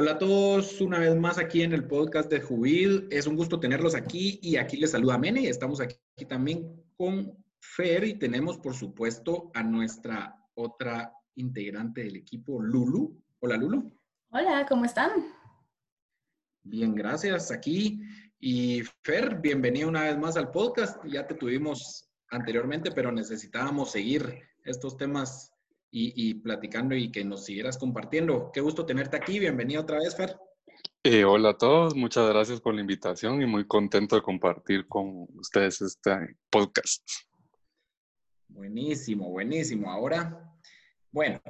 Hola a todos, una vez más aquí en el podcast de Jubil. Es un gusto tenerlos aquí y aquí les saluda Mene. Estamos aquí, también con Fer y tenemos, por supuesto, a nuestra otra integrante del equipo, Lulu. Hola, Lulu. Hola, ¿cómo están? Bien, gracias. Aquí. Y Fer, bienvenida una vez más al podcast. Ya te tuvimos anteriormente, pero necesitábamos seguir estos temas y, platicando y que nos siguieras compartiendo. Qué gusto tenerte aquí. Bienvenido otra vez, Fer. Eh, hola a todos, muchas gracias por la invitación y muy contento de compartir con ustedes este podcast. Buenísimo, buenísimo. Ahora, bueno,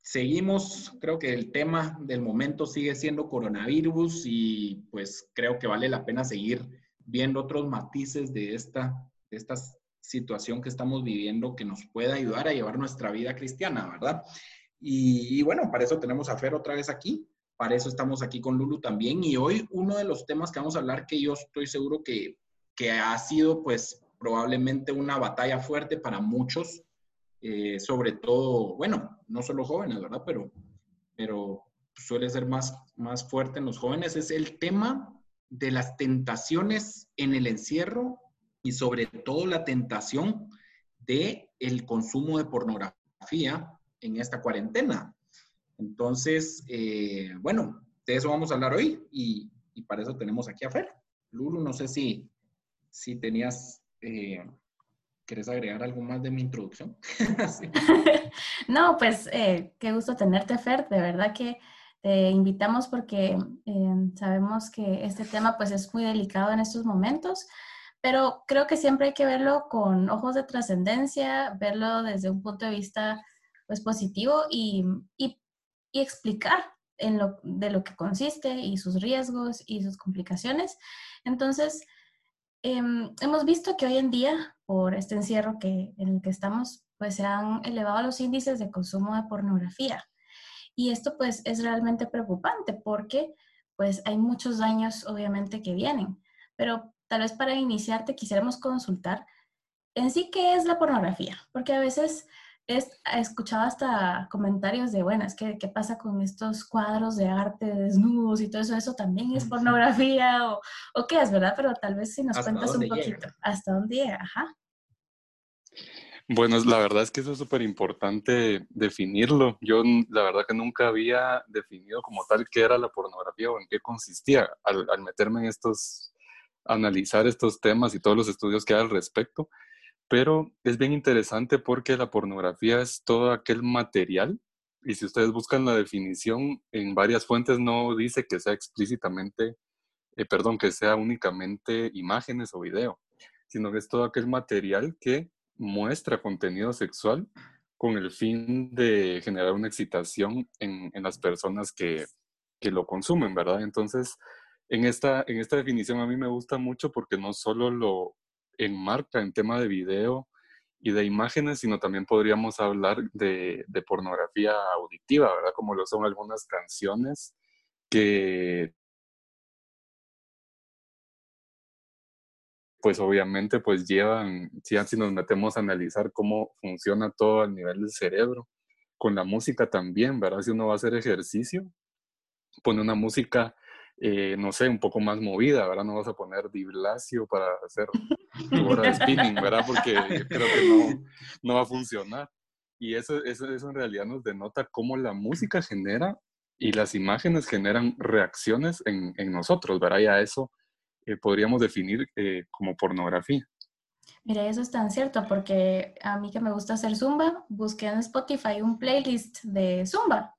seguimos, creo que el tema del momento sigue siendo coronavirus y pues creo que vale la pena seguir viendo otros matices de esta, de estas situación que estamos viviendo que nos pueda ayudar a llevar nuestra vida cristiana, ¿verdad? Y, bueno, para eso tenemos a Fer otra vez aquí, para eso estamos aquí con Lulu también. Y hoy uno de los temas que vamos a hablar, que yo estoy seguro que, que ha sido pues probablemente una batalla fuerte para muchos, eh, sobre todo, bueno, no solo jóvenes, ¿verdad? Pero, pero suele ser más, más fuerte en los jóvenes, es el tema de las tentaciones en el encierro y sobre todo la tentación de el consumo de pornografía en esta cuarentena. Entonces, eh, bueno, de eso vamos a hablar hoy y, para eso tenemos aquí a Fer. Lulu, no sé si, si tenías, eh, ¿quieres agregar algo más de mi introducción? no, pues eh, qué gusto tenerte, Fer. De verdad que te invitamos porque sabemos que este tema pues es muy delicado en estos momentos pero creo que siempre hay que verlo con ojos de trascendencia, verlo desde un punto de vista pues, positivo y, y, explicar en lo, de lo que consiste y sus riesgos y sus complicaciones. Entonces, em, hemos visto que hoy en día, por este encierro que, en el que estamos, pues se han elevado los índices de consumo de pornografía. Y esto pues es realmente preocupante porque pues hay muchos daños obviamente que vienen. Pero tal vez para iniciarte quisiéramos consultar en sí qué es la pornografía, porque a veces he escuchado hasta comentarios de, bueno, es que qué pasa con estos cuadros de arte desnudos y todo eso, eso también es pornografía o, o qué es, ¿verdad? Pero tal vez si nos cuentas un poquito, ¿hasta dónde llega? Ajá. Bueno, la verdad es que eso es súper importante definirlo. Yo la verdad que nunca había definido como tal qué era la pornografía o en qué consistía al, al meterme en estos analizar estos temas y todos los estudios que hay al respecto, pero es bien interesante porque la pornografía es todo aquel material y si ustedes buscan la definición en varias fuentes no dice que sea explícitamente, eh, perdón, que sea únicamente imágenes o video, sino que es todo aquel material que muestra contenido sexual con el fin de generar una excitación en, en las personas que, que, lo consumen, ¿verdad? Entonces, en esta, en esta definición a mí me gusta mucho porque no solo lo enmarca en tema de video y de imágenes, sino también podríamos hablar de, de pornografía auditiva, ¿verdad? Como lo son algunas canciones que pues obviamente pues llevan, si, si nos metemos a analizar cómo funciona todo a nivel del cerebro, con la música también, ¿verdad? Si uno va a hacer ejercicio, pone una música eh, no sé, un poco más movida, ¿verdad? No vas a poner Diblasio para hacer tu hora de spinning, ¿verdad? Porque creo que no, no va a funcionar. Y eso, eso, eso en realidad nos denota cómo la música genera y las imágenes generan reacciones en, en nosotros, ¿verdad? Y a eso eh, podríamos definir eh, como pornografía. Mira, eso es tan cierto, porque a mí que me gusta hacer zumba, busqué en Spotify un playlist de zumba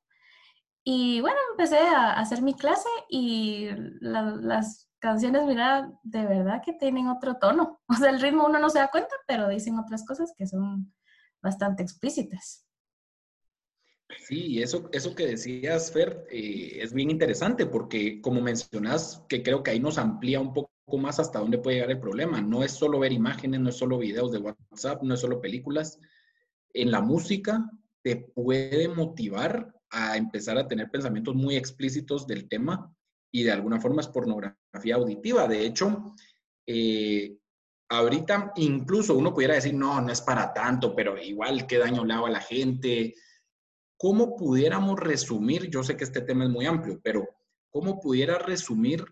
y bueno, empecé a hacer mi clase y las canciones, mira, de verdad que tienen otro tono. O sea, el ritmo uno no se da cuenta, pero dicen otras cosas que son bastante explícitas. Sí, eso, eso que decías, Fer, eh, es bien interesante porque como mencionas, que creo que ahí nos amplía un poco más hasta dónde puede llegar el problema. No es solo ver imágenes, no es solo videos de WhatsApp, no es solo películas. En la música te puede motivar a empezar a tener pensamientos muy explícitos del tema y de alguna forma es pornografía auditiva. De hecho, eh, ahorita incluso uno pudiera decir, no, no es para tanto, pero igual qué daño le hago a la gente. ¿cómo pudiéramos resumir, yo sé que este tema es muy amplio, pero ¿cómo pudiera resumir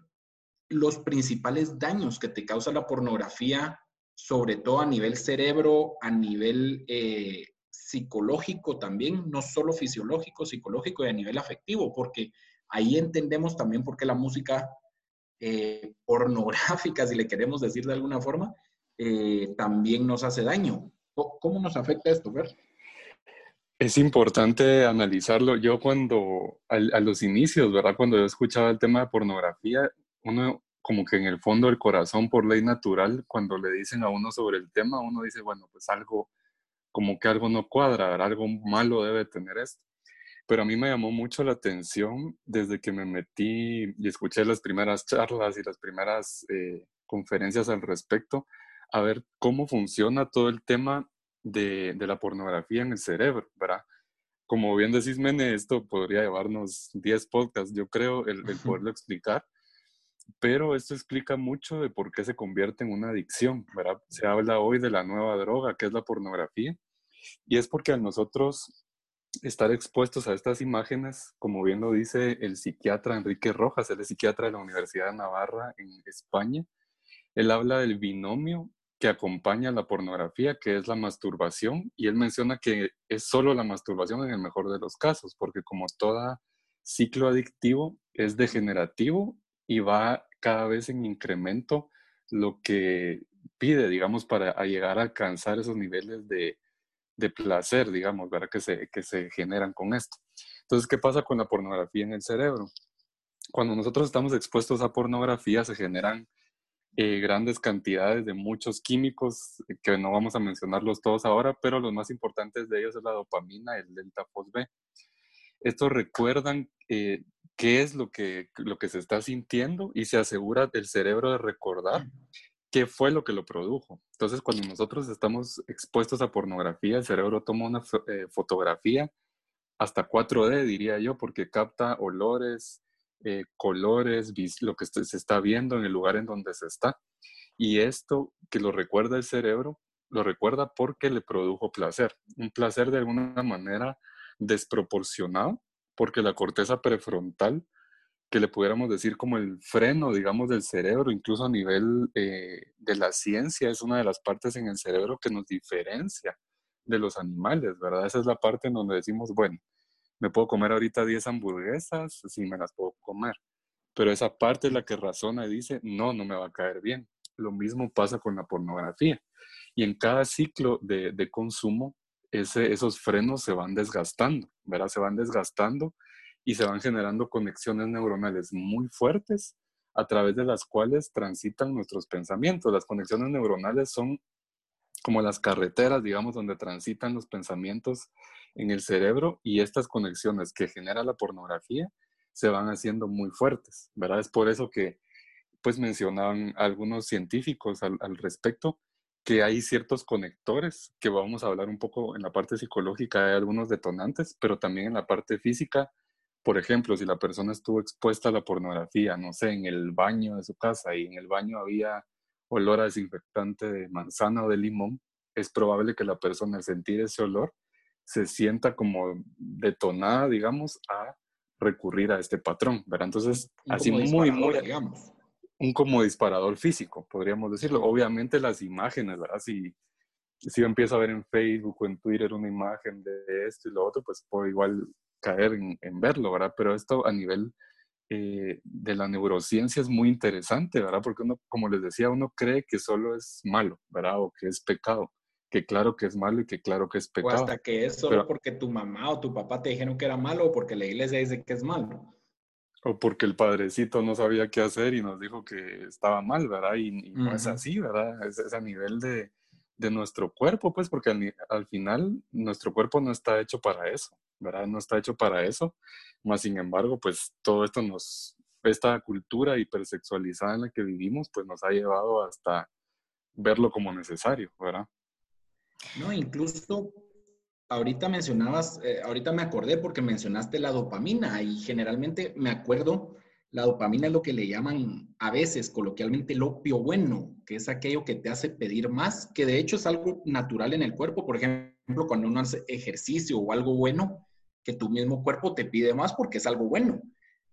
los principales daños que te causa la pornografía, sobre todo a nivel cerebro, a nivel eh, psicológico también, no solo fisiológico, psicológico y a nivel afectivo, porque ahí entendemos también por qué la música eh, pornográfica, si le queremos decir de alguna forma, eh, también nos hace daño. ¿Cómo nos afecta esto, Ver? Es importante analizarlo. Yo cuando, a, los inicios, ¿verdad? Cuando yo escuchaba el tema de pornografía, uno como que en el fondo del corazón, por ley natural, cuando le dicen a uno sobre el tema, uno dice, bueno, pues algo, como que algo no cuadra, algo malo debe tener esto. Pero a mí me llamó mucho la atención desde que me metí y escuché las primeras charlas y las primeras eh, conferencias al respecto, a ver cómo funciona todo el tema de, la pornografía en el cerebro, ¿verdad? Como bien decís, Mene, esto podría llevarnos 10 podcasts, yo creo, el, el poderlo explicar, pero esto explica mucho de por qué se convierte en una adicción, ¿verdad? Se habla hoy de la nueva droga, que es la pornografía, y es porque a nosotros estar expuestos a estas imágenes, como bien lo dice el psiquiatra Enrique Rojas, él es psiquiatra de la Universidad de Navarra en España, él habla del binomio que acompaña la pornografía, que es la masturbación, y él menciona que es solo la masturbación en el mejor de los casos, porque como todo ciclo adictivo es degenerativo y va cada vez en incremento lo que pide, digamos, para llegar a alcanzar esos niveles de, de placer, digamos, ¿verdad? Que se, que se generan con esto. Entonces, ¿qué pasa con la pornografía en el cerebro? Cuando nosotros estamos expuestos a pornografía, se generan eh, grandes cantidades de muchos químicos eh, que no vamos a mencionarlos todos ahora, pero los más importantes de ellos es la dopamina, el delta B. Estos recuerdan eh, qué es lo que, lo que se está sintiendo y se asegura el cerebro de recordar qué fue lo que lo produjo. Entonces, cuando nosotros estamos expuestos a pornografía, el cerebro toma una fotografía hasta 4D, diría yo, porque capta olores, eh, colores, lo que se está viendo en el lugar en donde se está. Y esto que lo recuerda el cerebro, lo recuerda porque le produjo placer. Un placer de alguna manera desproporcionado, porque la corteza prefrontal, que le pudiéramos decir como el freno, digamos, del cerebro, incluso a nivel eh, de la ciencia, es una de las partes en el cerebro que nos diferencia de los animales, ¿verdad? Esa es la parte en donde decimos, bueno, me puedo comer ahorita 10 hamburguesas, sí me las puedo comer. Pero esa parte es la que razona y dice, no, no me va a caer bien. Lo mismo pasa con la pornografía. Y en cada ciclo de, de consumo, ese, esos frenos se van desgastando, ¿verdad? Se van desgastando y se van generando conexiones neuronales muy fuertes a través de las cuales transitan nuestros pensamientos. Las conexiones neuronales son como las carreteras, digamos, donde transitan los pensamientos en el cerebro y estas conexiones que genera la pornografía se van haciendo muy fuertes, ¿verdad? Es por eso que, pues, mencionaban algunos científicos al, respecto que hay ciertos conectores, que vamos a hablar un poco en la parte psicológica, hay algunos detonantes, pero también en la parte física. Por ejemplo, si la persona estuvo expuesta a la pornografía, no sé, en el baño de su casa y en el baño había olor a desinfectante de manzana o de limón, es probable que la persona al sentir ese olor se sienta como detonada, digamos, a recurrir a este patrón, ¿verdad? Entonces, así muy, muy, digamos. Un como disparador físico, podríamos decirlo. Obviamente las imágenes, ¿verdad? Si, si yo empiezo a ver en Facebook o en Twitter una imagen de esto y lo otro, pues puedo igual caer en, en verlo, ¿verdad? Pero esto a nivel eh, de la neurociencia es muy interesante, ¿verdad? Porque uno, como les decía, uno cree que solo es malo, ¿verdad? O que es pecado. Que claro que es malo y que claro que es pecado. O hasta que es solo porque tu mamá o tu papá te dijeron que era malo o porque la iglesia dice que es malo. O porque el padrecito no sabía qué hacer y nos dijo que estaba mal, ¿verdad? Y, no es así, ¿verdad? Es, a nivel de, de, nuestro cuerpo, pues, porque al, al final nuestro cuerpo no está hecho para eso, ¿verdad? No está hecho para eso. Más sin embargo, pues todo esto nos, esta cultura hipersexualizada en la que vivimos, pues nos ha llevado hasta verlo como necesario, ¿verdad? No, incluso ahorita mencionabas, eh, ahorita me acordé porque mencionaste la dopamina y generalmente me acuerdo, la dopamina es lo que le llaman a veces coloquialmente el opio bueno, que es aquello que te hace pedir más, que de hecho es algo natural en el cuerpo. Por ejemplo, cuando uno hace ejercicio o algo bueno, que tu mismo cuerpo te pide más porque es algo bueno.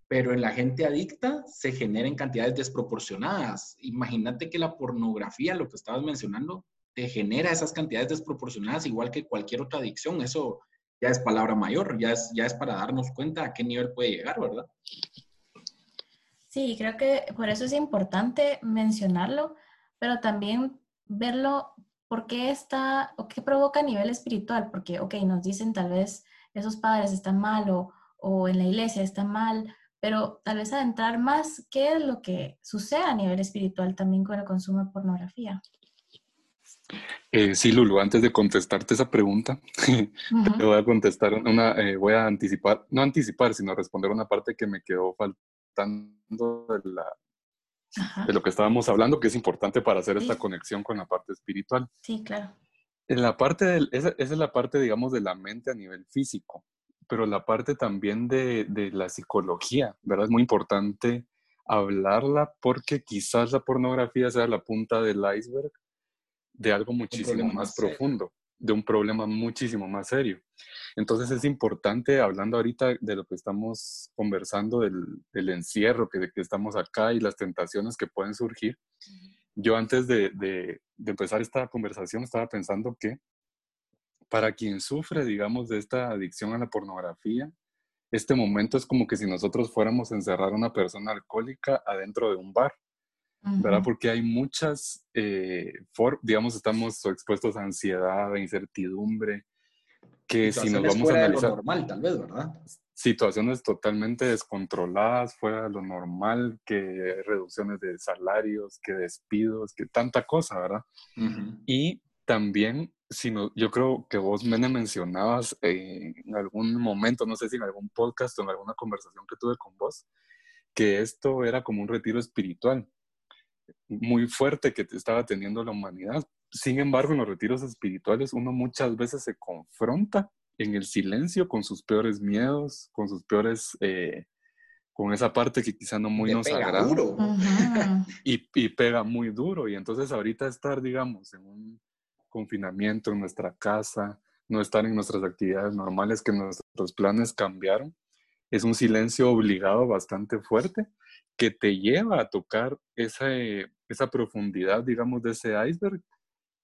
Pero en la gente adicta se genera en cantidades desproporcionadas. Imagínate que la pornografía, lo que estabas mencionando, te genera esas cantidades desproporcionadas igual que cualquier otra adicción. Eso ya es palabra mayor, ya es, ya es para darnos cuenta a qué nivel puede llegar, ¿verdad? Sí, creo que por eso es importante mencionarlo, pero también verlo por qué está o qué provoca a nivel espiritual, porque, ok, nos dicen tal vez esos padres están mal o, o en la iglesia están mal, pero tal vez adentrar más qué es lo que sucede a nivel espiritual también con el consumo de pornografía. Eh, sí, Lulu, antes de contestarte esa pregunta, te voy a contestar una, eh, voy a anticipar, no anticipar, sino responder una parte que me quedó faltando de, la, de lo que estábamos hablando, que es importante para hacer esta conexión con la parte espiritual. Sí, claro. En la parte del, esa, esa, es la parte, digamos, de la mente a nivel físico, pero la parte también de, de la psicología, ¿verdad? Es muy importante hablarla porque quizás la pornografía sea la punta del iceberg de algo muchísimo más, profundo, de un problema muchísimo más serio. Entonces es importante, hablando ahorita de lo que estamos conversando, del, del encierro, que, de que estamos acá y las tentaciones que pueden surgir, yo antes de, de, de, empezar esta conversación estaba pensando que para quien sufre, digamos, de esta adicción a la pornografía, este momento es como que si nosotros fuéramos a encerrar a una persona alcohólica adentro de un bar. ¿verdad? Porque hay muchas, eh, for, digamos, estamos expuestos a ansiedad, a incertidumbre, que si nos vamos a analizar... Normal, tal vez, ¿verdad? Situaciones totalmente descontroladas, fuera de lo normal, que reducciones de salarios, que despidos, que tanta cosa, ¿verdad? Uh -huh. Y también, si no, yo creo que vos, Mene, mencionabas eh, en algún momento, no sé si en algún podcast o en alguna conversación que tuve con vos, que esto era como un retiro espiritual muy fuerte que estaba teniendo la humanidad. Sin embargo, en los retiros espirituales uno muchas veces se confronta en el silencio con sus peores miedos, con sus peores, eh, con esa parte que quizá no muy nos pega agrada. duro. Y, y pega muy duro. Y entonces ahorita estar, digamos, en un confinamiento en nuestra casa, no estar en nuestras actividades normales, que nuestros planes cambiaron, es un silencio obligado bastante fuerte que te lleva a tocar esa, esa profundidad, digamos, de ese iceberg,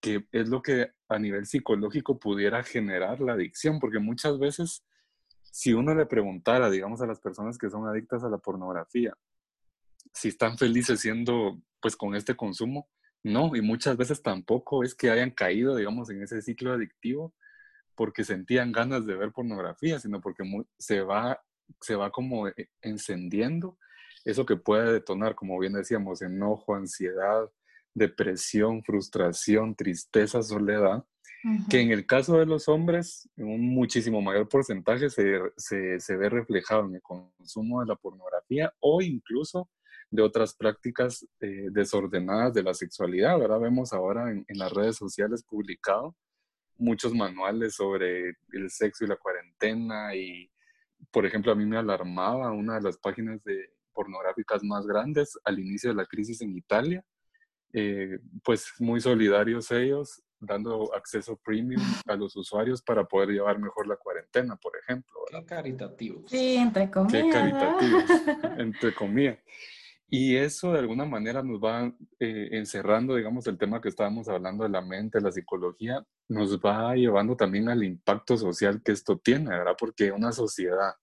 que es lo que a nivel psicológico pudiera generar la adicción, porque muchas veces, si uno le preguntara, digamos, a las personas que son adictas a la pornografía, si están felices siendo, pues, con este consumo, no, y muchas veces tampoco es que hayan caído, digamos, en ese ciclo adictivo porque sentían ganas de ver pornografía, sino porque se va, se va como eh, encendiendo eso que puede detonar, como bien decíamos, enojo, ansiedad, depresión, frustración, tristeza, soledad, uh -huh. que en el caso de los hombres, en un muchísimo mayor porcentaje se, se, se, ve reflejado en el consumo de la pornografía o incluso de otras prácticas eh, desordenadas de la sexualidad, ¿verdad? Vemos ahora en, en las redes sociales publicado muchos manuales sobre el sexo y la cuarentena y, por ejemplo, a mí me alarmaba una de las páginas de pornográficas más grandes al inicio de la crisis en Italia. Eh, pues muy solidarios ellos, dando acceso premium a los usuarios para poder llevar mejor la cuarentena, por ejemplo. ¿verdad? Qué caritativos. Sí, entre comillas. Qué caritativos, entre comillas. Y eso de alguna manera nos va eh, encerrando, digamos, el tema que estábamos hablando de la mente, la psicología, nos va llevando también al impacto social que esto tiene, ¿verdad? Porque una sociedad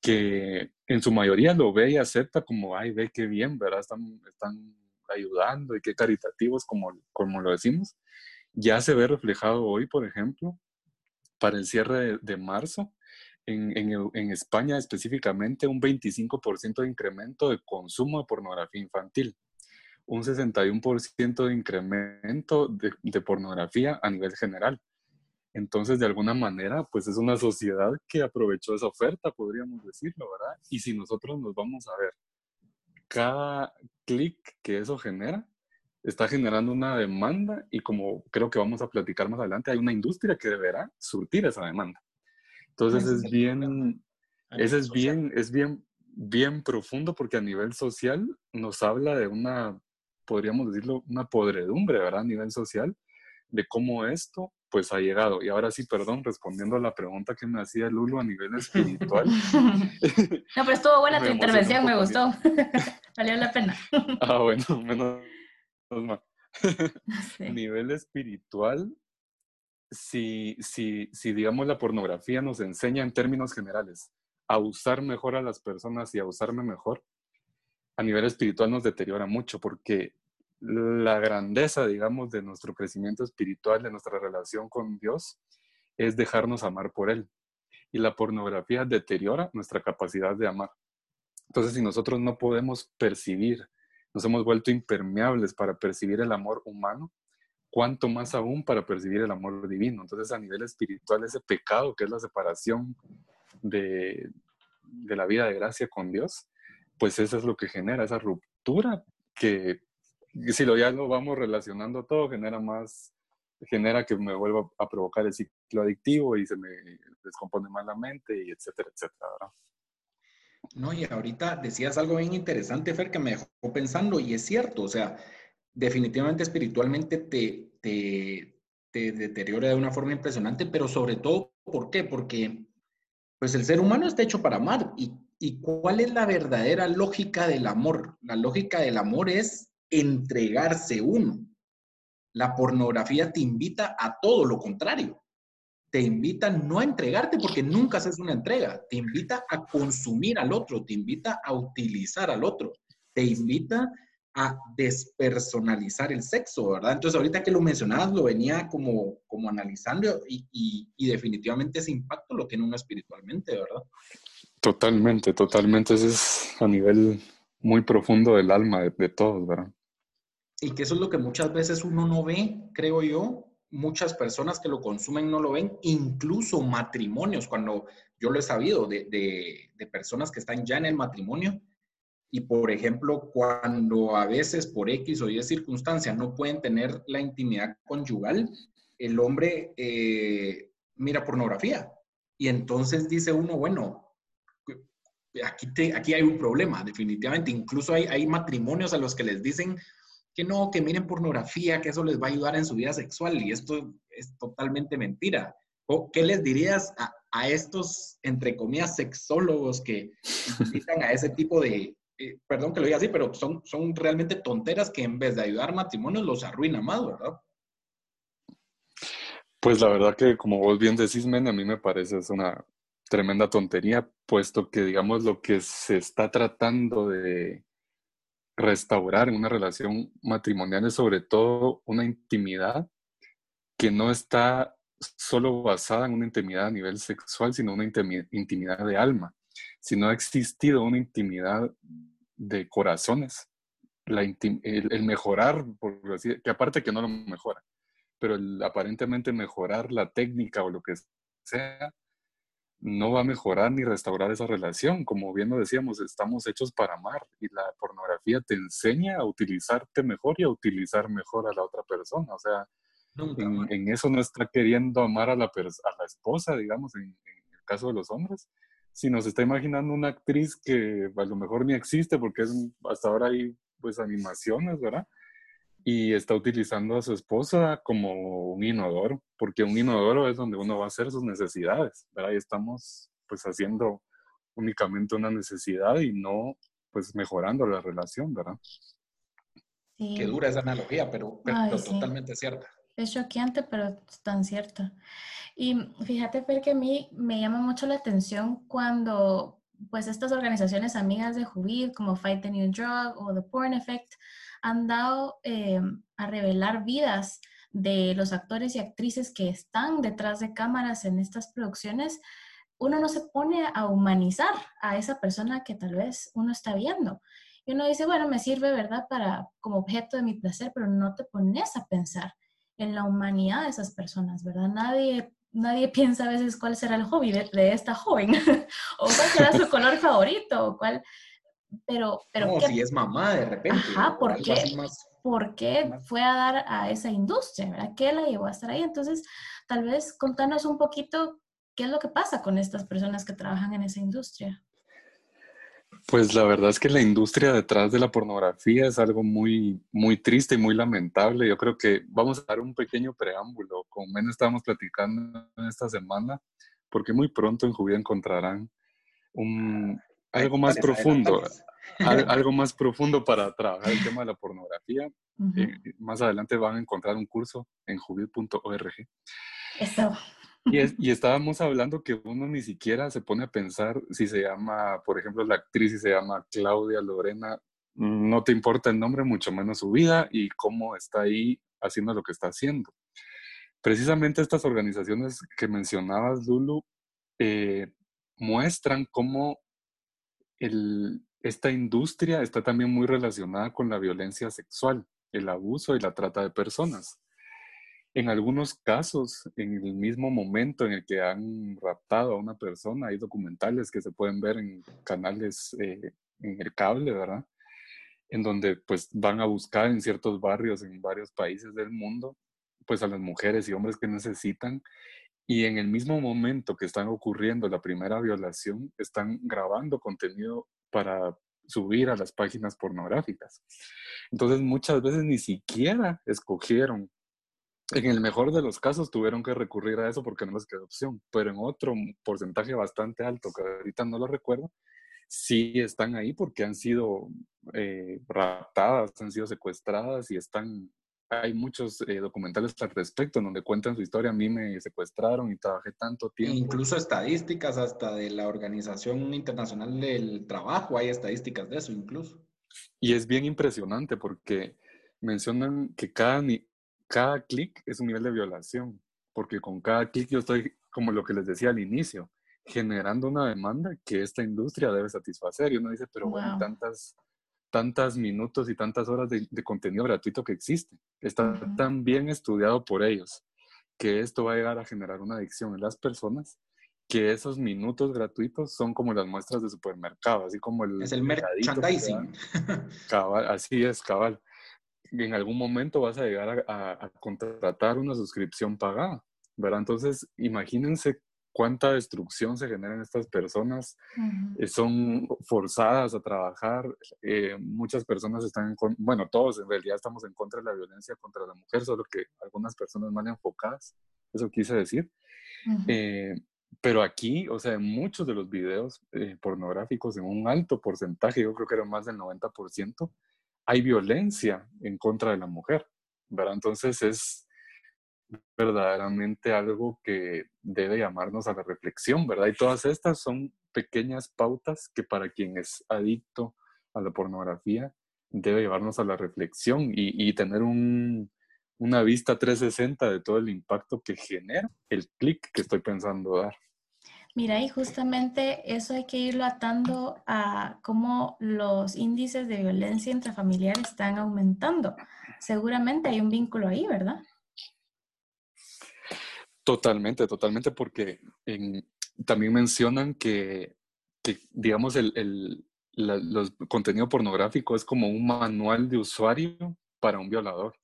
que en su mayoría lo ve y acepta como, ay, ve qué bien, ¿verdad? Están, están ayudando y qué caritativos, como, como lo decimos. Ya se ve reflejado hoy, por ejemplo, para el cierre de, de marzo, en, en, en, España específicamente, un 25% de incremento de consumo de pornografía infantil, un 61% de incremento de, de pornografía a nivel general. Entonces, de alguna manera, pues es una sociedad que aprovechó esa oferta, podríamos decirlo, ¿verdad? Y si nosotros nos vamos a ver, cada clic que eso genera está generando una demanda y como creo que vamos a platicar más adelante, hay una industria que deberá surtir esa demanda. Entonces es bien, ese es bien, es bien, bien profundo porque a nivel social nos habla de una, podríamos decirlo, una podredumbre, ¿verdad? A nivel social, de cómo esto pues ha llegado. Y ahora sí, perdón, respondiendo a la pregunta que me hacía Lulu a nivel espiritual. no, pero estuvo buena tu intervención, me gustó. Valió la pena. ah, bueno, menos, mal. A nivel espiritual, si, si, si, digamos, la pornografía nos enseña en términos generales a usar mejor a las personas y a usarme mejor, a nivel espiritual nos deteriora mucho porque la grandeza, digamos, de nuestro crecimiento espiritual, de nuestra relación con Dios, es dejarnos amar por Él. Y la pornografía deteriora nuestra capacidad de amar. Entonces, si nosotros no podemos percibir, nos hemos vuelto impermeables para percibir el amor humano, cuánto más aún para percibir el amor divino. Entonces, a nivel espiritual, ese pecado que es la separación de, de la vida de gracia con Dios, pues eso es lo que genera esa ruptura que si lo ya lo vamos relacionando todo, genera más, genera que me vuelva a provocar el ciclo adictivo y se me descompone más la mente y etcétera, etcétera. Y ahorita decías algo bien interesante, Fer, que me dejó pensando, y es cierto, o sea, definitivamente espiritualmente te, te, te deteriora de una forma impresionante, pero sobre todo, ¿por qué? Porque pues el ser humano está hecho para amar. ¿Y, ¿Y cuál es la verdadera lógica del amor? La lógica del amor es entregarse uno. La pornografía te invita a todo lo contrario. Te invita no a entregarte porque nunca haces una entrega. Te invita a consumir al otro, te invita a utilizar al otro, te invita a despersonalizar el sexo, ¿verdad? Entonces, ahorita que lo mencionabas, lo venía como, como analizando y, definitivamente ese impacto lo tiene uno espiritualmente, ¿verdad? Totalmente, totalmente. Ese es a nivel muy profundo del alma de, de todos, ¿verdad? y que eso es lo que muchas veces uno no ve, creo yo. Muchas personas que lo consumen no lo ven, incluso matrimonios, cuando yo lo he sabido de, de, personas que están ya en el matrimonio y, por ejemplo, cuando a veces por X o Y circunstancia no pueden tener la intimidad conyugal, el hombre eh, mira pornografía. Y entonces dice uno, bueno, aquí, te, aquí hay un problema, definitivamente. Incluso hay, hay matrimonios a los que les dicen, que no, que miren pornografía, que eso les va a ayudar en su vida sexual y esto es totalmente mentira. ¿O ¿Qué les dirías a, estos, entre comillas, sexólogos que invitan a ese tipo de, eh, perdón que lo diga así, pero son, son realmente tonteras que en vez de ayudar matrimonios los arruina más, ¿verdad? Pues la verdad que como vos bien decís, Men, a mí me parece es una tremenda tontería, puesto que digamos lo que se está tratando de, restaurar en una relación matrimonial es sobre todo una intimidad que no está solo basada en una intimidad a nivel sexual, sino una intimidad de alma. Si no ha existido una intimidad de corazones, el, mejorar, por que aparte que no lo mejora, pero aparentemente mejorar la técnica o lo que sea, no va a mejorar ni restaurar esa relación. Como bien lo decíamos, estamos hechos para amar y la pornografía te enseña a utilizarte mejor y a utilizar mejor a la otra persona. O sea, en, eso no está queriendo amar a la, a la esposa, digamos, en, el caso de los hombres, sino se está imaginando una actriz que a lo mejor ni existe porque es, hasta ahora hay pues animaciones, ¿verdad? Y está utilizando a su esposa como un inodoro, porque un inodoro es donde uno va a hacer sus necesidades, ¿verdad? Y estamos pues haciendo únicamente una necesidad y no pues mejorando la relación, ¿verdad? Sí. Qué dura esa analogía, pero, totalmente cierta. Es choqueante, pero tan cierta. Y fíjate, Fer, que a mí me llama mucho la atención cuando pues estas organizaciones amigas de Jubid, como Fight the New Drug o The Porn Effect, han dado eh, a revelar vidas de los actores y actrices que están detrás de cámaras en estas producciones, uno no se pone a humanizar a esa persona que tal vez uno está viendo. Y uno dice, bueno, me sirve, ¿verdad?, para como objeto de mi placer, pero no te pones a pensar en la humanidad de esas personas, ¿verdad? Nadie, nadie piensa a veces cuál será el hobby de, de esta joven, o cuál será su color favorito, o cuál, pero... pero no, si es mamá de repente. Ajá, ¿por qué? ¿Por qué fue a dar a esa industria? ¿verdad? ¿Qué la llevó a estar ahí? Entonces, tal vez contanos un poquito qué es lo que pasa con estas personas que trabajan en esa industria. Pues la verdad es que la industria detrás de la pornografía es algo muy, muy triste y muy lamentable. Yo creo que vamos a dar un pequeño preámbulo. Con Men estábamos platicando esta semana, porque muy pronto en Jubia encontrarán un, algo más profundo, algo más profundo para trabajar el tema de la pornografía. Eh, más adelante van a encontrar un curso en jubil.org. Eso. Y, estábamos hablando que uno ni siquiera se pone a pensar si se llama, por ejemplo, la actriz, si se llama Claudia Lorena, no te importa el nombre, mucho menos su vida y cómo está ahí haciendo lo que está haciendo. Precisamente estas organizaciones que mencionabas, Lulu, eh, muestran cómo esta industria está también muy relacionada con la violencia sexual, el abuso y la trata de personas. En algunos casos, en el mismo momento en el que han raptado a una persona, hay documentales que se pueden ver en canales eh, en el cable, ¿verdad? En donde pues van a buscar en ciertos barrios en varios países del mundo, pues a las mujeres y hombres que necesitan. Y en el mismo momento que están ocurriendo la primera violación, están grabando contenido para subir a las páginas pornográficas. Entonces muchas veces ni siquiera escogieron en el mejor de los casos tuvieron que recurrir a eso porque no les quedó opción, pero en otro porcentaje bastante alto, que ahorita no lo recuerdo, sí están ahí porque han sido eh, raptadas, han sido secuestradas y están, hay muchos eh, documentales al respecto en donde cuentan su historia, a mí me secuestraron y trabajé tanto tiempo. Incluso estadísticas hasta de la Organización Internacional del Trabajo, hay estadísticas de eso incluso. Y es bien impresionante porque mencionan que cada, cada clic es un nivel de violación, porque con cada clic yo estoy, como lo que les decía al inicio, generando una demanda que esta industria debe satisfacer. Y uno dice, pero bueno, tantas, tantas minutos y tantas horas de, contenido gratuito que existe. Está tan bien estudiado por ellos que esto va a llegar a generar una adicción en las personas que esos minutos gratuitos son como las muestras de supermercado, así como el... Es el merchandising. Cabal, así es, cabal en algún momento vas a llegar a, contratar una suscripción pagada, ¿verdad? Entonces, imagínense cuánta destrucción se genera en estas personas, eh, son forzadas a trabajar, eh, muchas personas están, en, bueno, todos en realidad estamos en contra de la violencia contra la mujer, solo que algunas personas mal enfocadas, eso quise decir. Eh, pero aquí, o sea, en muchos de los videos pornográficos, en un alto porcentaje, yo creo que era más del 90%, hay violencia en contra de la mujer, ¿verdad? Entonces es verdaderamente algo que debe llamarnos a la reflexión, ¿verdad? Y todas estas son pequeñas pautas que para quien es adicto a la pornografía debe llevarnos a la reflexión y, tener una vista 360 de todo el impacto que genera el clic que estoy pensando dar. Mira, y justamente eso hay que irlo atando a cómo los índices de violencia intrafamiliar están aumentando. Seguramente hay un vínculo ahí, ¿verdad? Totalmente, totalmente, porque también mencionan que, digamos, el, el los contenido pornográfico es como un manual de usuario para un violador.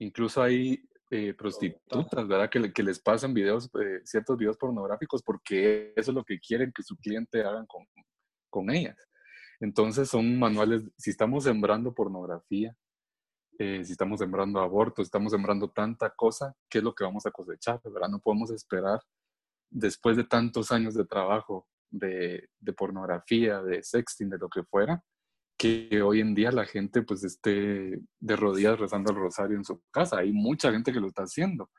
Incluso hay eh, prostitutas, ¿verdad? Que, que, les pasan videos, eh, ciertos videos pornográficos porque eso es lo que quieren que su cliente hagan con, con ellas. Entonces son manuales, si estamos sembrando pornografía, eh, si estamos sembrando aborto, estamos sembrando tanta cosa, ¿qué es lo que vamos a cosechar? ¿verdad? No podemos esperar después de tantos años de trabajo de, de pornografía, de sexting, de lo que fuera, que hoy en día la gente pues esté de rodillas rezando el rosario en su casa. Hay mucha gente que lo está haciendo,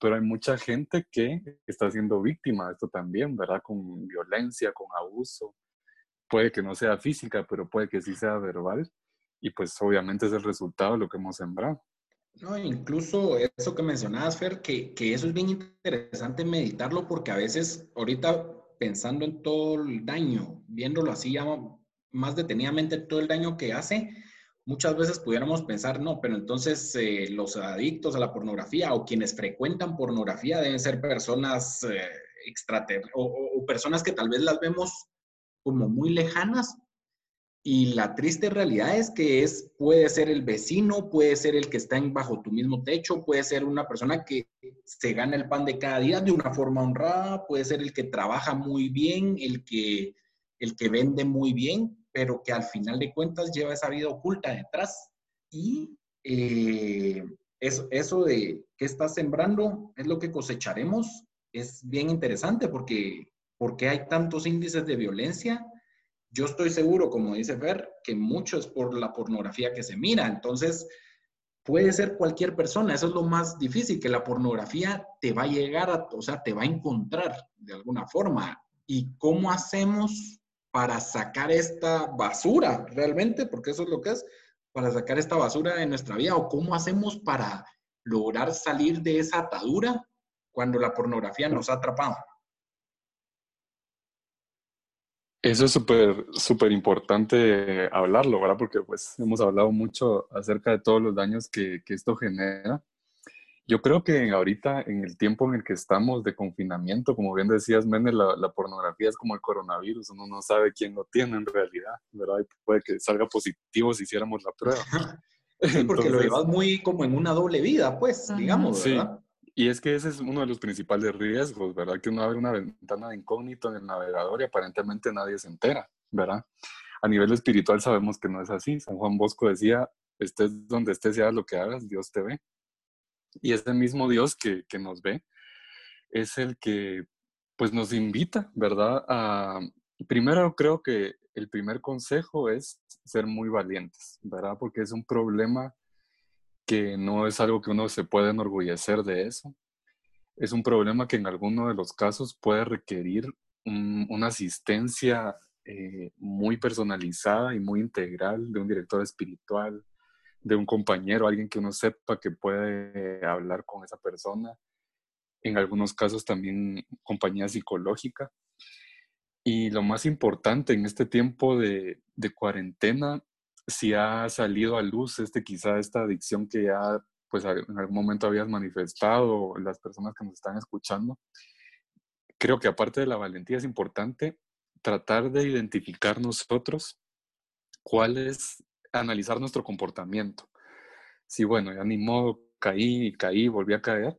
pero hay mucha gente que está siendo víctima de esto también, ¿verdad? Con violencia, con abuso. Puede que no sea física, pero puede que sí sea verbal. Y pues obviamente es el resultado de lo que hemos sembrado. No, incluso eso que mencionabas, Fer, que, que eso es bien interesante meditarlo porque a veces ahorita pensando en todo el daño, viéndolo así, ya más detenidamente todo el daño que hace, muchas veces pudiéramos pensar, no, pero entonces eh, los adictos a la pornografía o quienes frecuentan pornografía deben ser personas eh, o, personas que tal vez las vemos como muy lejanas. Y la triste realidad es que es, puede ser el vecino, puede ser el que está bajo tu mismo techo, puede ser una persona que se gana el pan de cada día de una forma honrada, puede ser el que trabaja muy bien, el que, el que vende muy bien, pero que al final de cuentas lleva esa vida oculta detrás. Y eh, eso, eso de qué estás sembrando es lo que cosecharemos. Es bien interesante porque, porque hay tantos índices de violencia. Yo estoy seguro, como dice Fer, que mucho es por la pornografía que se mira. Entonces, puede ser cualquier persona. Eso es lo más difícil, que la pornografía te va a llegar a, o sea, te va a encontrar de alguna forma. ¿Y cómo hacemos para sacar esta basura realmente? Porque eso es lo que es, para sacar esta basura de nuestra vida. ¿O cómo hacemos para lograr salir de esa atadura cuando la pornografía nos ha atrapado? Eso es súper, súper importante hablarlo, ¿verdad? Porque pues hemos hablado mucho acerca de todos los daños que, que, esto genera. Yo creo que ahorita, en el tiempo en el que estamos de confinamiento, como bien decías, Mene, la, la pornografía es como el coronavirus, uno no sabe quién lo tiene en realidad, ¿verdad? Y puede que salga positivo si hiciéramos la prueba. Sí, porque lo llevas muy como en una doble vida, pues, digamos, ¿verdad? Y es que ese es uno de los principales riesgos, ¿verdad? Que uno abre una ventana de incógnito en el navegador y aparentemente nadie se entera, ¿verdad? A nivel espiritual sabemos que no es así. San Juan Bosco decía, estés donde estés y hagas lo que hagas, Dios te ve. Y ese mismo Dios que, que nos ve es el que pues nos invita, ¿verdad? A, primero creo que el primer consejo es ser muy valientes, ¿verdad? Porque es un problema que no es algo que uno se puede enorgullecer de eso. Es un problema que en alguno de los casos puede requerir una asistencia eh, muy personalizada y muy integral de un director espiritual, de un compañero, alguien que uno sepa que puede hablar con esa persona. En algunos casos también compañía psicológica. Y lo más importante en este tiempo de, de cuarentena si ha salido a luz este quizá esta adicción que ya pues en algún momento habías manifestado las personas que nos están escuchando. Creo que aparte de la valentía es importante tratar de identificar nosotros cuál es, analizar nuestro comportamiento. Si bueno, ya ni modo, caí, caí, volví a caer,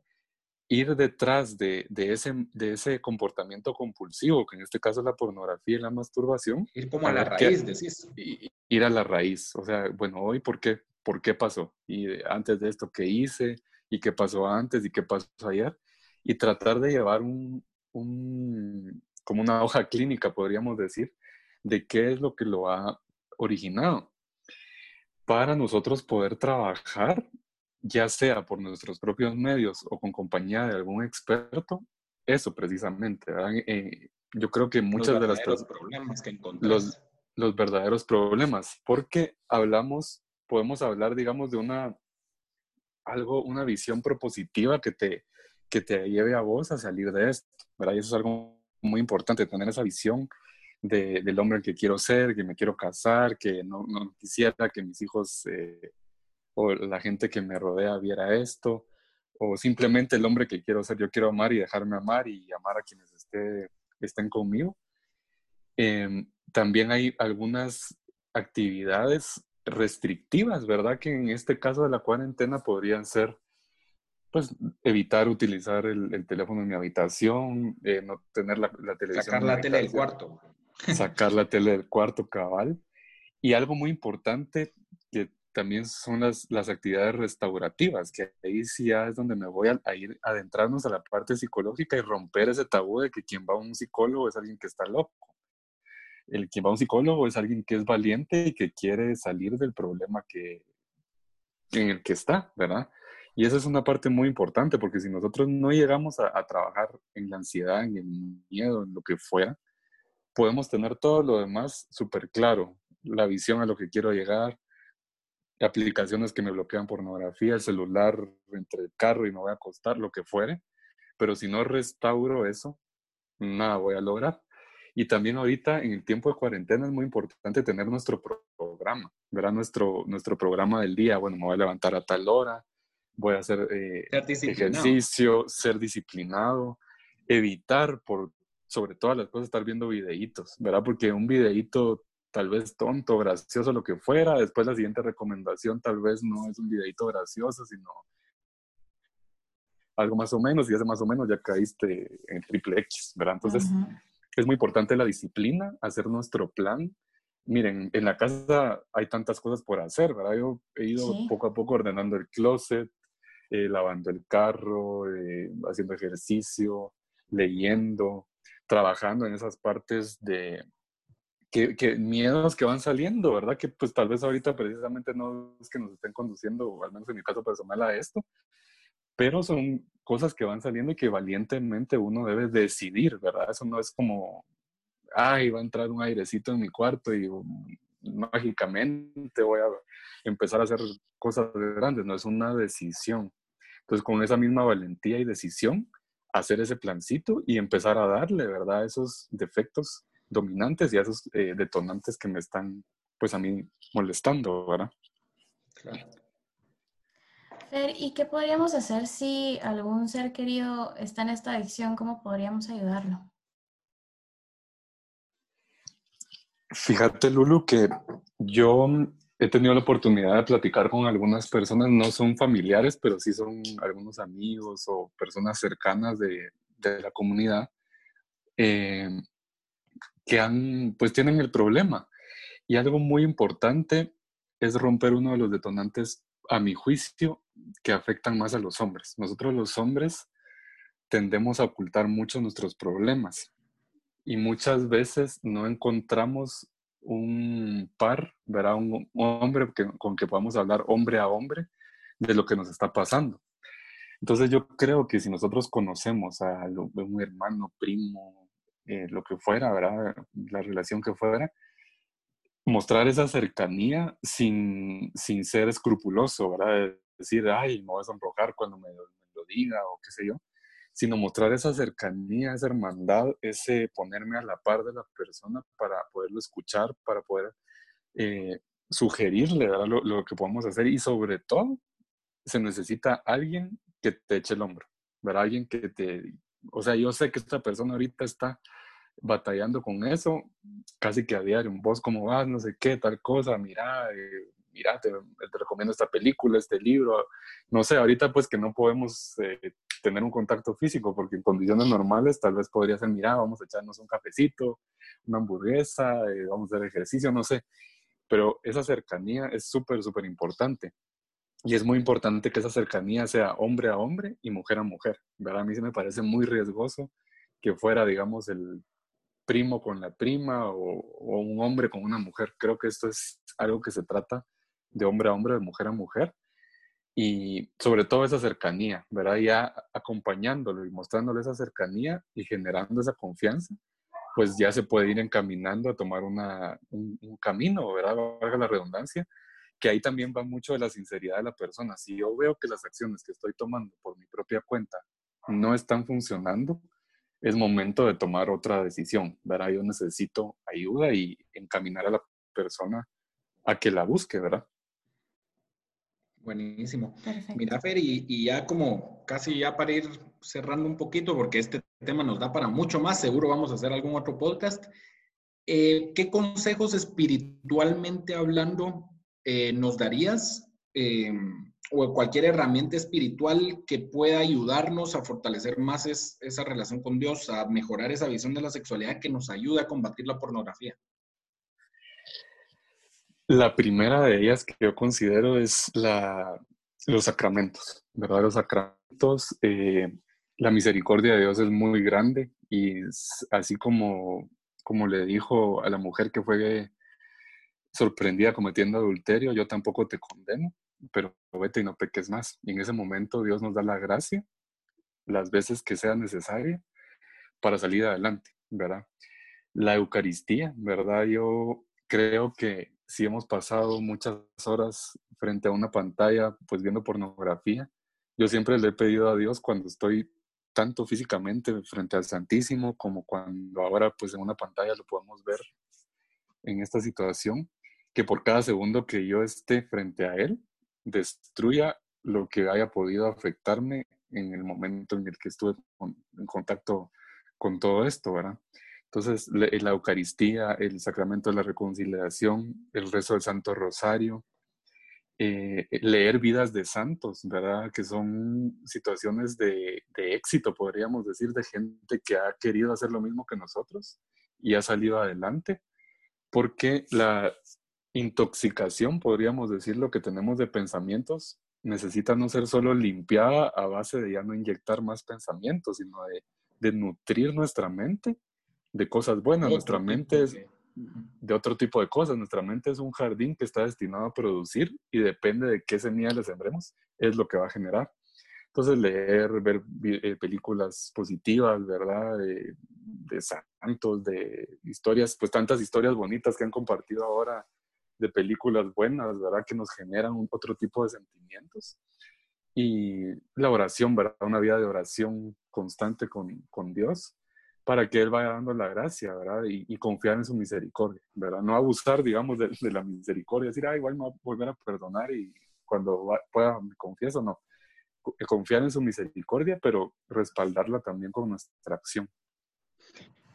ir detrás de, de, ese, de ese comportamiento compulsivo, que en este caso es la pornografía y la masturbación. Ir como a la raíz, decís. Ir a la raíz. O sea, bueno, hoy, ¿por qué, ¿por qué pasó? Y antes de esto, ¿qué hice? ¿Y qué pasó antes? ¿Y qué pasó ayer? Y tratar de llevar un, un, como una hoja clínica, podríamos decir, de qué es lo que lo ha originado para nosotros poder trabajar ya sea por nuestros propios medios o con compañía de algún experto, eso precisamente. Eh, yo creo que muchas de las problemas que los, los verdaderos problemas, porque hablamos, podemos hablar, digamos, de una algo, una visión propositiva que te, que te lleve a vos a salir de esto, ¿verdad? Y eso es algo muy importante, tener esa visión de, del hombre que quiero ser, que me quiero casar, que no, no quisiera que mis hijos eh, o la gente que me rodea viera esto, o simplemente el hombre que quiero ser, yo quiero amar y dejarme amar y amar a quienes esté, estén conmigo. Em, también hay algunas actividades restrictivas, ¿verdad? Que en este caso de la cuarentena podrían ser, pues, evitar utilizar el, teléfono en mi habitación, eh, no tener la, la televisión. Sacar la tele del cuarto. Sacar la tele del cuarto cabal. Y algo muy importante también son las, las actividades restaurativas, que ahí sí ya es donde me voy a, ir adentrarnos a la parte psicológica y romper ese tabú de que quien va a un psicólogo es alguien que está loco. El quien va a un psicólogo es alguien que es valiente y que quiere salir del problema que, en el que está, ¿verdad? Y esa es una parte muy importante, porque si nosotros no llegamos a, a trabajar en la ansiedad, en el miedo, en lo que fuera, podemos tener todo lo demás súper claro, la visión a lo que quiero llegar, aplicaciones que me bloquean pornografía, el celular entre el carro y me voy a acostar, lo que fuere. Pero si no restauro eso, nada voy a lograr. Y también ahorita en el tiempo de cuarentena es muy importante tener nuestro programa, ¿verdad? Nuestro, nuestro programa del día. Bueno, me voy a levantar a tal hora, voy a hacer eh, ejercicio, ser disciplinado, evitar por sobre todas las cosas estar viendo videitos, ¿verdad? Porque un videíto tal vez tonto, gracioso, lo que fuera. Después la siguiente recomendación tal vez no es un videito gracioso, sino algo más o menos, y ese más o menos ya caíste en triple X, ¿verdad? Entonces, es muy importante la disciplina, hacer nuestro plan, miren, en la casa hay tantas cosas por hacer, ¿verdad? Yo he ido poco a poco ordenando el closet, eh, lavando el carro, eh, haciendo ejercicio, leyendo, trabajando en esas partes de que, que, miedos que van saliendo, ¿verdad? Que pues tal vez ahorita precisamente no es que nos estén conduciendo, o al menos en mi caso personal, a esto, pero son cosas que van saliendo y que valientemente uno debe decidir, ¿verdad? Eso no es como, ay, va a entrar un airecito en mi cuarto y mágicamente voy a empezar a hacer cosas grandes, no es una decisión. Entonces, con esa misma valentía y decisión, hacer ese plancito y empezar a darle, ¿verdad? Esos defectos dominantes y a esos eh, detonantes que me están, pues a mí, molestando, ¿verdad? Claro. Fer, ¿y qué podríamos hacer si algún ser querido está en esta adicción? ¿Cómo podríamos ayudarlo? Fíjate, Lulu, que yo he tenido la oportunidad de platicar con algunas personas, no son familiares, pero sí son algunos amigos o personas cercanas de, la comunidad eh, que han, pues tienen el problema. Y algo muy importante es romper uno de los detonantes, a mi juicio, que afectan más a los hombres. Nosotros los hombres tendemos a ocultar mucho nuestros problemas y muchas veces no encontramos un par, ¿verdad? Un, hombre con que podamos hablar hombre a hombre de lo que nos está pasando. Entonces yo creo que si nosotros conocemos a un hermano, primo, eh, lo que fuera, ¿verdad? La relación que fuera, mostrar esa cercanía sin, sin ser escrupuloso, ¿verdad? Decir, ay, me voy a sonrojar cuando me, lo diga o qué sé yo, sino mostrar esa cercanía, esa hermandad, ese ponerme a la par de la persona para poderlo escuchar, para poder eh, sugerirle Lo, lo, que podemos hacer y sobre todo se necesita alguien que te eche el hombro, ¿verdad? Alguien que te... O sea, yo sé que esta persona ahorita está batallando con eso casi que a diario. Vos cómo vas, no sé qué, tal cosa, mira, eh, mira, te, recomiendo esta película, este libro. No sé, ahorita pues que no podemos eh, tener un contacto físico, porque en condiciones normales tal vez podría ser, mira, vamos a echarnos un cafecito, una hamburguesa, eh, vamos a hacer ejercicio, no sé. Pero esa cercanía es súper, súper importante. Y es muy importante que esa cercanía sea hombre a hombre y mujer a mujer. ¿verdad? A mí se me parece muy riesgoso que fuera, digamos, el primo con la prima o, o, un hombre con una mujer. Creo que esto es algo que se trata de hombre a hombre, de mujer a mujer, y sobre todo esa cercanía, ¿verdad? Ya acompañándolo y mostrándole esa cercanía y generando esa confianza, pues ya se puede ir encaminando a tomar una, un, camino, ¿verdad? Valga la redundancia, que ahí también va mucho de la sinceridad de la persona. Si yo veo que las acciones que estoy tomando por mi propia cuenta no están funcionando, es momento de tomar otra decisión, ¿verdad? Yo necesito ayuda y encaminar a la persona a que la busque, ¿verdad? Buenísimo. Mira, Fer, y, ya como casi ya para ir cerrando un poquito, porque este tema nos da para mucho más, seguro vamos a hacer algún otro podcast. Eh, ¿Qué consejos espiritualmente hablando eh, nos darías? Eh, o cualquier herramienta espiritual que pueda ayudarnos a fortalecer más esa relación con Dios, a mejorar esa visión de la sexualidad que nos ayuda a combatir la pornografía. La primera de ellas que yo considero es la, los sacramentos, ¿verdad? Los sacramentos, eh, la misericordia de Dios es muy grande y así como, como le dijo a la mujer que fue sorprendida cometiendo adulterio, yo tampoco te condeno, pero vete y no peques más. Y en ese momento Dios nos da la gracia las veces que sea necesaria para salir adelante, ¿verdad? La Eucaristía, ¿verdad? Yo creo que si hemos pasado muchas horas frente a una pantalla, pues viendo pornografía, yo siempre le he pedido a Dios cuando estoy tanto físicamente frente al Santísimo como cuando ahora pues en una pantalla lo podemos ver en esta situación, que por cada segundo que yo esté frente a Él, destruya lo que haya podido afectarme en el momento en el que estuve en contacto con todo esto, ¿verdad? Entonces, la Eucaristía, el sacramento de la reconciliación, el rezo del Santo Rosario, eh, leer vidas de santos, ¿verdad? Que son situaciones de, éxito, podríamos decir, de gente que ha querido hacer lo mismo que nosotros y ha salido adelante. porque la intoxicación, podríamos decir, lo que tenemos de pensamientos, necesita no ser solo limpiada a base de ya no inyectar más pensamientos, sino de, nutrir nuestra mente de cosas buenas. nuestra mente es de otro tipo de cosas. Nuestra mente es un jardín que está destinado a producir y depende de qué semilla le sembremos, es lo que va a generar. Entonces, leer, ver eh, películas positivas, ¿verdad? De, de, santos, de historias, pues tantas historias bonitas que han compartido ahora de películas buenas, ¿verdad? Que nos generan otro tipo de sentimientos. Y la oración, ¿verdad? Una vida de oración constante con, con Dios para que Él vaya dando la gracia, ¿verdad? Y, confiar en su misericordia, ¿verdad? No abusar, digamos, de, la misericordia, decir, ah, igual me va a volver a perdonar y cuando pueda me confieso, no. Confiar en su misericordia, pero respaldarla también con nuestra acción.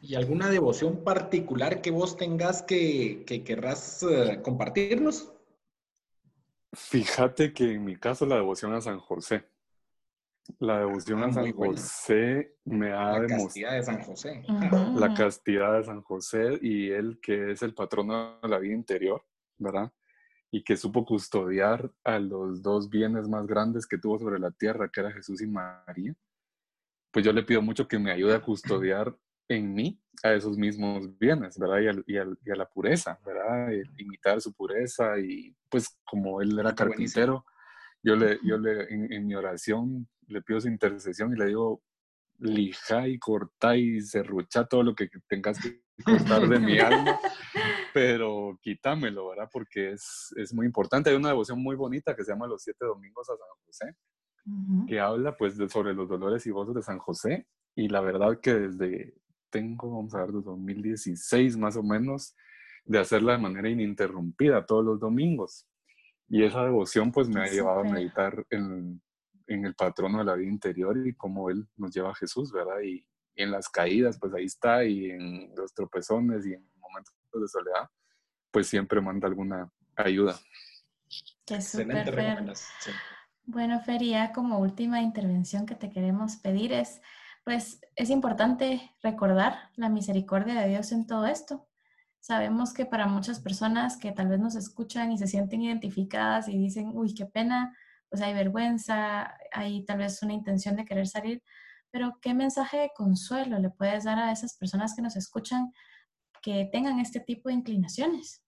¿Y alguna devoción particular que vos tengas que, que querrás eh, compartirnos? Fíjate que en mi caso la devoción a San José. La devoción a ah, San José me ha demostrado. La castidad de San José. La castidad de San José y él que es el patrono de la vida interior, ¿verdad? Y que supo custodiar a los dos bienes más grandes que tuvo sobre la tierra, que era Jesús y María. Pues yo le pido mucho que me ayude a custodiar en mí a esos mismos bienes, ¿verdad? Y, a, la pureza, ¿verdad? imitar su pureza y pues como él era carpintero, yo le, yo le en, mi oración le pido su intercesión y le digo, lija y corta y serrucha todo lo que tengas que cortar de mi alma, pero quítamelo, ¿verdad? Porque es, es, muy importante. Hay una devoción muy bonita que se llama Los Siete Domingos a San José, que habla pues sobre los dolores y gozos de San José. Y la verdad que desde, tengo, vamos a ver, desde 2016 más o menos, de hacerla de manera ininterrumpida todos los domingos. Y esa devoción pues me ha llevado a meditar en, en, el patrono de la vida interior y cómo Él nos lleva a Jesús, ¿verdad? Y, en las caídas pues ahí está y en los tropezones y en momentos de soledad pues siempre manda alguna ayuda. Qué súper, Bueno, Feria, como última intervención que te queremos pedir es, pues es importante recordar la misericordia de Dios en todo esto. Sabemos que para muchas personas que tal vez nos escuchan y se sienten identificadas y dicen, uy, qué pena, pues hay vergüenza, hay tal vez una intención de querer salir, pero ¿qué mensaje de consuelo le puedes dar a esas personas que nos escuchan que tengan este tipo de inclinaciones?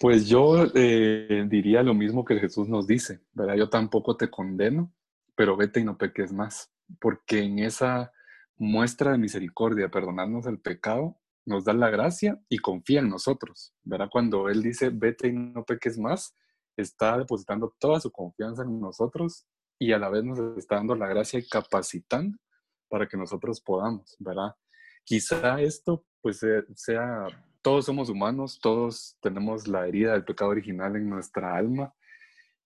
Pues yo eh, diría lo mismo que Jesús nos dice, ¿verdad? Yo tampoco te condeno, pero vete y no peques más, porque en esa muestra de misericordia, perdonarnos el pecado, nos da la gracia y confía en nosotros, ¿verdad? Cuando Él dice, vete y no peques más, está depositando toda su confianza en nosotros y a la vez nos está dando la gracia y capacitando para que nosotros podamos, ¿verdad? Quizá esto pues sea, todos somos humanos, todos tenemos la herida del pecado original en nuestra alma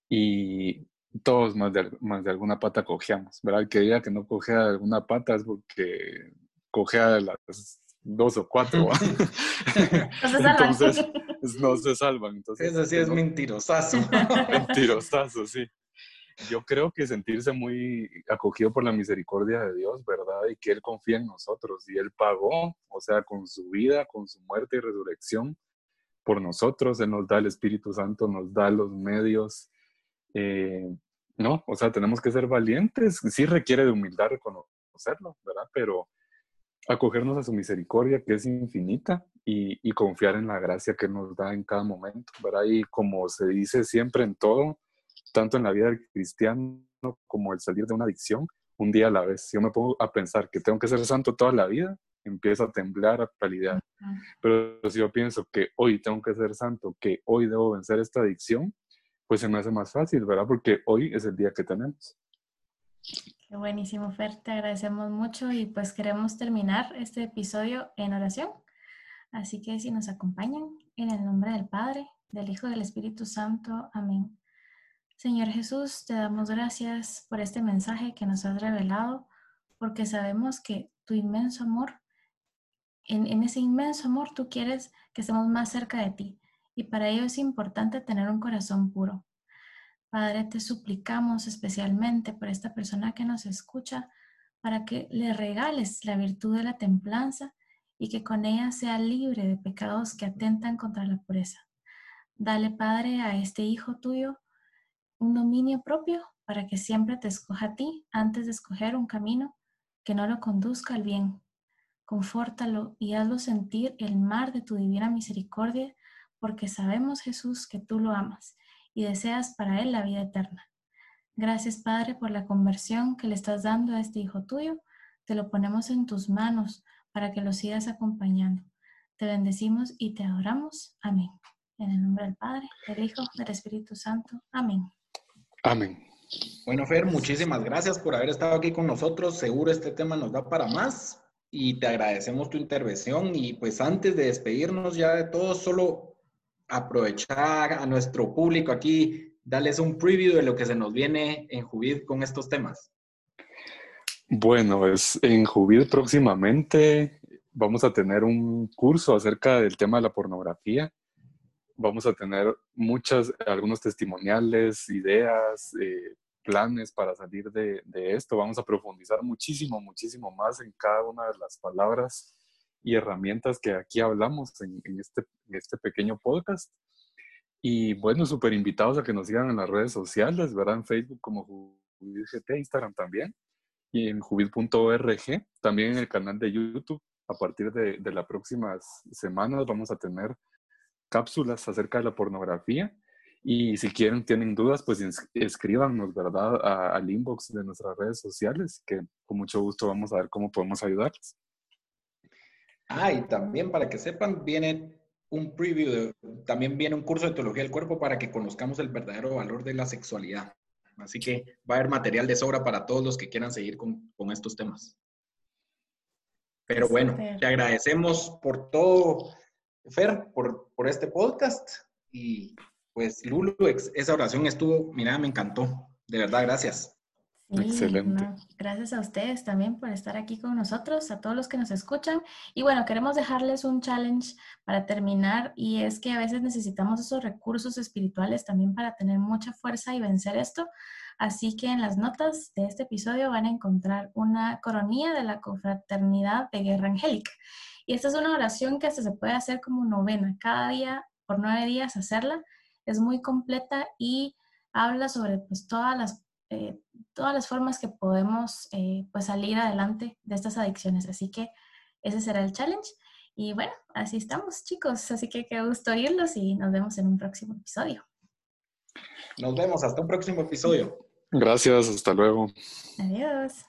y todos más de, más de alguna pata cojeamos, ¿verdad? El que diga que no cogea de alguna pata es porque cogea de las dos o cuatro. entonces, no se salvan. Entonces, Eso sí es mentirosazo. mentirosazo, sí. Yo creo que sentirse muy acogido por la misericordia de Dios, ¿verdad? Y que Él confía en nosotros. Y Él pagó, o sea, con su vida, con su muerte y resurrección, por nosotros. Él nos da el Espíritu Santo, nos da los medios. Eh, no, o sea, tenemos que ser valientes. Sí requiere de humildad reconocerlo, ¿verdad? Pero acogernos a su misericordia, que es infinita, y, confiar en la gracia que nos da en cada momento, ¿verdad? Y como se dice siempre en todo, tanto en la vida del cristiano como el salir de una adicción, un día a la vez. Si yo me pongo a pensar que tengo que ser santo toda la vida, empiezo a temblar, a palidear. Pero si yo pienso que hoy tengo que ser santo, que hoy debo vencer esta adicción, pues se me hace más fácil, ¿verdad? Porque hoy es el día que tenemos. Qué buenísimo, Fer. Te agradecemos mucho y pues queremos terminar este episodio en oración. Así que si nos acompañan, en el nombre del Padre, del Hijo del Espíritu Santo. Amén. Señor Jesús, te damos gracias por este mensaje que nos has revelado, porque sabemos que tu inmenso amor, en, en ese inmenso amor tú quieres que estemos más cerca de ti. Y para ello es importante tener un corazón puro. Padre, te suplicamos especialmente por esta persona que nos escucha, para que le regales la virtud de la templanza y que con ella sea libre de pecados que atentan contra la pureza. Dale, Padre, a este Hijo tuyo un dominio propio para que siempre te escoja a ti antes de escoger un camino que no lo conduzca al bien. Confórtalo y hazlo sentir el mar de tu divina misericordia, porque sabemos, Jesús, que tú lo amas y deseas para él la vida eterna. Gracias, Padre, por la conversión que le estás dando a este Hijo tuyo. Te lo ponemos en tus manos para que lo sigas acompañando. Te bendecimos y te adoramos. Amén. En el nombre del Padre, del Hijo, del Espíritu Santo. Amén. Amén. Bueno, Fer, muchísimas gracias por haber estado aquí con nosotros. Seguro este tema nos da para más y te agradecemos tu intervención. Y pues antes de despedirnos ya de todo, solo aprovechar a nuestro público aquí, darles un preview de lo que se nos viene en Juvid con estos temas. Bueno, es en Jubil próximamente vamos a tener un curso acerca del tema de la pornografía. Vamos a tener muchas, algunos testimoniales, ideas, eh, planes para salir de, esto. Vamos a profundizar muchísimo, muchísimo más en cada una de las palabras y herramientas que aquí hablamos en, este, este pequeño podcast. Y bueno, súper invitados a que nos sigan en las redes sociales, ¿verdad? En Facebook como GT, Instagram también y en jubil.org, también en el canal de YouTube. A partir de, de las próximas semanas vamos a tener cápsulas acerca de la pornografía. Y si quieren, tienen dudas, pues escríbanos, ¿verdad?, al inbox de nuestras redes sociales, que con mucho gusto vamos a ver cómo podemos ayudarles. Ah, y también para que sepan, viene un preview, también viene un curso de teología del cuerpo para que conozcamos el verdadero valor de la sexualidad. Así que va a haber material de sobra para todos los que quieran seguir con, estos temas. Pero bueno, te agradecemos por todo, Fer, por, por este podcast. Y pues, Lulu, esa oración estuvo, mira, me encantó. De verdad, gracias. Excelente. gracias a ustedes también por estar aquí con nosotros, a todos los que nos escuchan. Y bueno, queremos dejarles un challenge para terminar y es que a veces necesitamos esos recursos espirituales también para tener mucha fuerza y vencer esto. Así que en las notas de este episodio van a encontrar una coronilla de la confraternidad de guerra angélica. Y esta es una oración que hasta se puede hacer como novena, cada día, por nueve días hacerla. Es muy completa y habla sobre pues, todas las eh, todas las formas que podemos eh, pues salir adelante de estas adicciones. Así que ese será el challenge. Y bueno, así estamos chicos. Así que qué gusto oírlos y nos vemos en un próximo episodio. Nos vemos hasta un próximo episodio. Gracias, hasta luego. Adiós.